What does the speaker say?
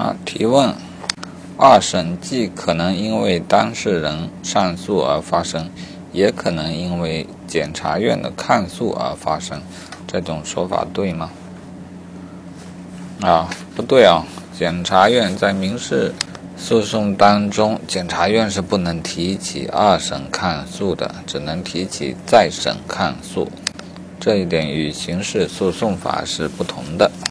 啊提问。二审既可能因为当事人上诉而发生也可能因为检察院的抗诉而发生这种说法对吗？啊不对啊检察院在民事诉讼当中检察院是不能提起二审抗诉的只能提起再审抗诉。这一点与刑事诉讼法是不同的